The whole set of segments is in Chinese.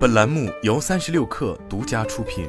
本栏目由三十六氪独家出品。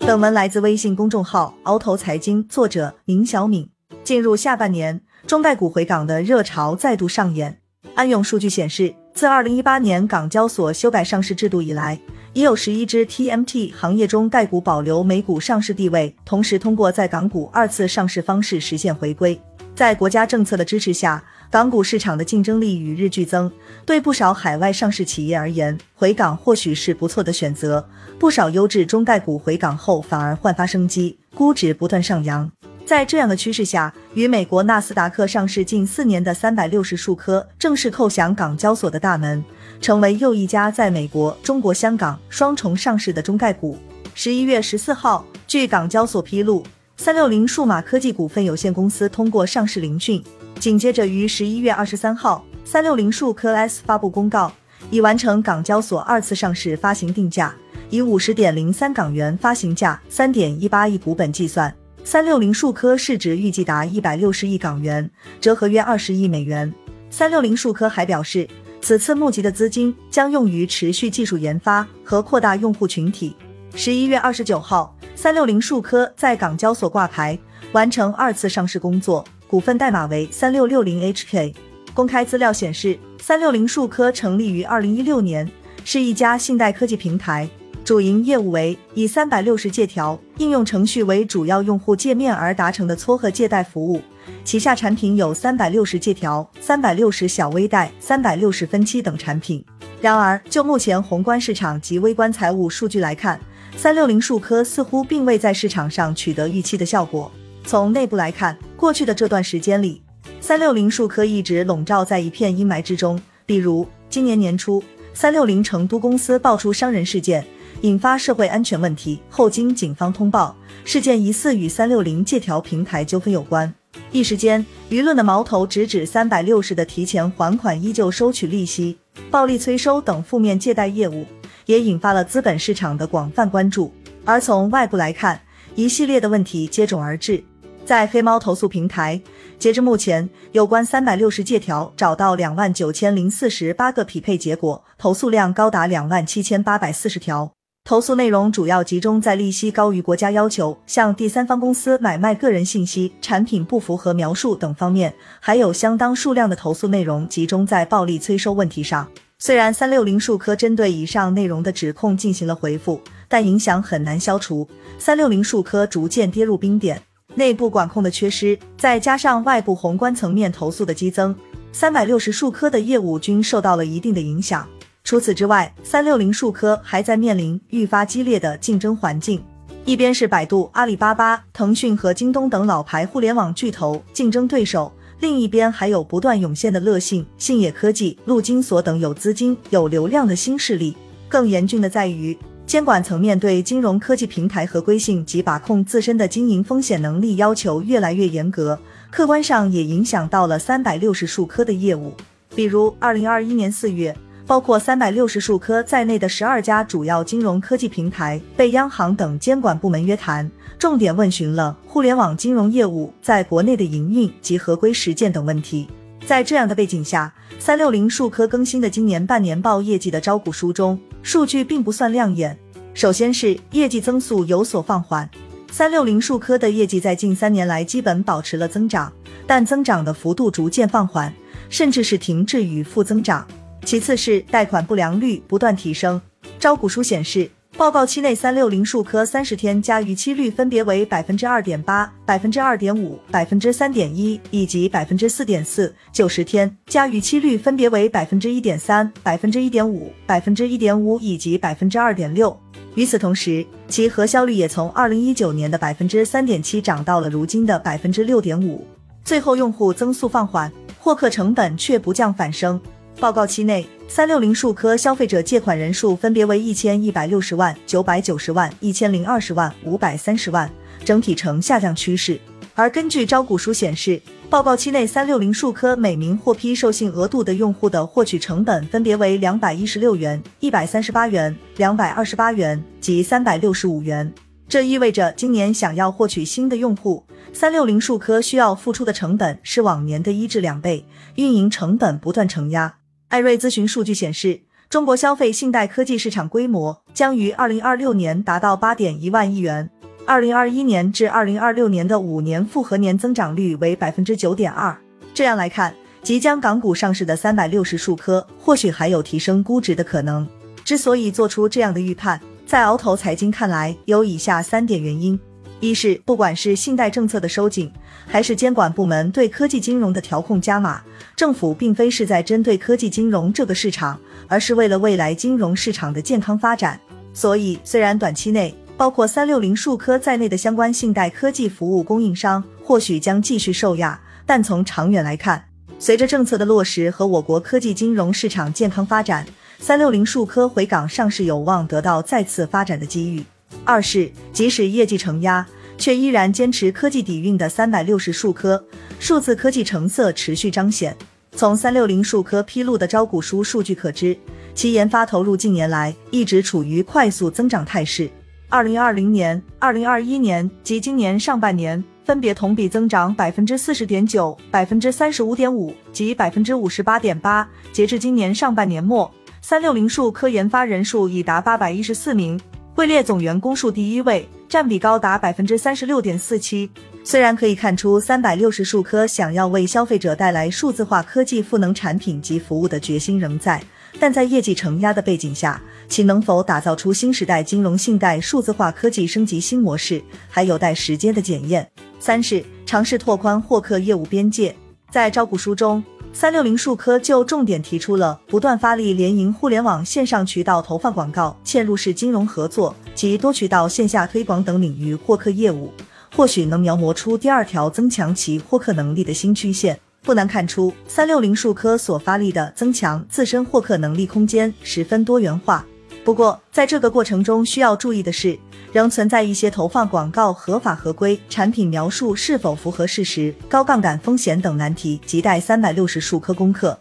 本文来自微信公众号“鳌头财经”，作者林小敏。进入下半年，中概股回港的热潮再度上演。安永数据显示，自二零一八年港交所修改上市制度以来，已有十一只 TMT 行业中概股保留美股上市地位，同时通过在港股二次上市方式实现回归。在国家政策的支持下，港股市场的竞争力与日俱增。对不少海外上市企业而言，回港或许是不错的选择。不少优质中概股回港后反而焕发生机，估值不断上扬。在这样的趋势下，与美国纳斯达克上市近四年的三百六十数科正式叩响港交所的大门。成为又一家在美国、中国香港双重上市的中概股。十一月十四号，据港交所披露，三六零数码科技股份有限公司通过上市聆讯。紧接着于十一月二十三号，三六零数科 S 发布公告，已完成港交所二次上市发行定价，以五十点零三港元发行价，三点一八亿股本计算，三六零数科市值预计达一百六十亿港元，折合约二十亿美元。三六零数科还表示。此次募集的资金将用于持续技术研发和扩大用户群体。十一月二十九号，三六零数科在港交所挂牌，完成二次上市工作，股份代码为三六六零 HK。公开资料显示，三六零数科成立于二零一六年，是一家信贷科技平台，主营业务为以三百六十借条应用程序为主要用户界面而达成的撮合借贷服务。旗下产品有三百六十借条、三百六十小微贷、三百六十分期等产品。然而，就目前宏观市场及微观财务数据来看，三六零数科似乎并未在市场上取得预期的效果。从内部来看，过去的这段时间里，三六零数科一直笼罩在一片阴霾之中。比如，今年年初，三六零成都公司爆出伤人事件，引发社会安全问题，后经警方通报，事件疑似与三六零借条平台纠纷有关。一时间，舆论的矛头直指三百六十的提前还款依旧收取利息、暴力催收等负面借贷业务，也引发了资本市场的广泛关注。而从外部来看，一系列的问题接踵而至。在黑猫投诉平台，截至目前，有关三百六十借条找到两万九千零四十八个匹配结果，投诉量高达两万七千八百四十条。投诉内容主要集中在利息高于国家要求、向第三方公司买卖个人信息、产品不符合描述等方面，还有相当数量的投诉内容集中在暴力催收问题上。虽然三六零数科针对以上内容的指控进行了回复，但影响很难消除。三六零数科逐渐跌入冰点，内部管控的缺失，再加上外部宏观层面投诉的激增，三百六十数科的业务均受到了一定的影响。除此之外，三六零数科还在面临愈发激烈的竞争环境。一边是百度、阿里巴巴、腾讯和京东等老牌互联网巨头竞争对手，另一边还有不断涌现的乐信、信野科技、陆金所等有资金、有流量的新势力。更严峻的在于，监管层面对金融科技平台合规性及把控自身的经营风险能力要求越来越严格，客观上也影响到了三百六十数科的业务。比如，二零二一年四月。包括三百六十数科在内的十二家主要金融科技平台被央行等监管部门约谈，重点问询了互联网金融业务在国内的营运及合规实践等问题。在这样的背景下，三六零数科更新的今年半年报业绩的招股书中，数据并不算亮眼。首先是业绩增速有所放缓，三六零数科的业绩在近三年来基本保持了增长，但增长的幅度逐渐放缓，甚至是停滞与负增长。其次是贷款不良率不断提升。招股书显示，报告期内三六零数科三十天加逾期率分别为百分之二点八、百分之二点五、百分之三点一以及百分之四点四；九十天加逾期率分别为百分之一点三、百分之一点五、百分之一点五以及百分之二点六。与此同时，其核销率也从二零一九年的百分之三点七涨到了如今的百分之六点五。最后，用户增速放缓，获客成本却不降反升。报告期内，三六零数科消费者借款人数分别为一千一百六十万、九百九十万、一千零二十万、五百三十万，整体呈下降趋势。而根据招股书显示，报告期内三六零数科每名获批授信额度的用户的获取成本分别为两百一十六元、一百三十八元、两百二十八元及三百六十五元。这意味着今年想要获取新的用户，三六零数科需要付出的成本是往年的一至两倍，运营成本不断承压。艾瑞咨询数据显示，中国消费信贷科技市场规模将于二零二六年达到八点一万亿元，二零二一年至二零二六年的五年复合年增长率为百分之九点二。这样来看，即将港股上市的三百六十数科或许还有提升估值的可能。之所以做出这样的预判。在鳌头财经看来，有以下三点原因：一是不管是信贷政策的收紧，还是监管部门对科技金融的调控加码，政府并非是在针对科技金融这个市场，而是为了未来金融市场的健康发展。所以，虽然短期内包括三六零数科在内的相关信贷科技服务供应商或许将继续受压，但从长远来看，随着政策的落实和我国科技金融市场健康发展。三六零数科回港上市有望得到再次发展的机遇。二是，即使业绩承压，却依然坚持科技底蕴的三百六十数科，数字科技成色持续彰显。从三六零数科披露的招股书数据可知，其研发投入近年来一直处于快速增长态势。二零二零年、二零二一年及今年上半年，分别同比增长百分之四十点九、百分之三十五点五及百分之五十八点八。截至今年上半年末。三六零数科研发人数已达八百一十四名，位列总员工数第一位，占比高达百分之三十六点四七。虽然可以看出三百六十数科想要为消费者带来数字化科技赋能产品及服务的决心仍在，但在业绩承压的背景下，其能否打造出新时代金融信贷数字化科技升级新模式，还有待时间的检验。三是尝试拓宽获客业务边界，在招股书中。三六零数科就重点提出了不断发力联营互联网线上渠道投放广告、嵌入式金融合作及多渠道线下推广等领域获客业务，或许能描摹出第二条增强其获客能力的新曲线。不难看出，三六零数科所发力的增强自身获客能力空间十分多元化。不过，在这个过程中需要注意的是。仍存在一些投放广告合法合规、产品描述是否符合事实、高杠杆风险等难题，亟待三百六十数科攻克。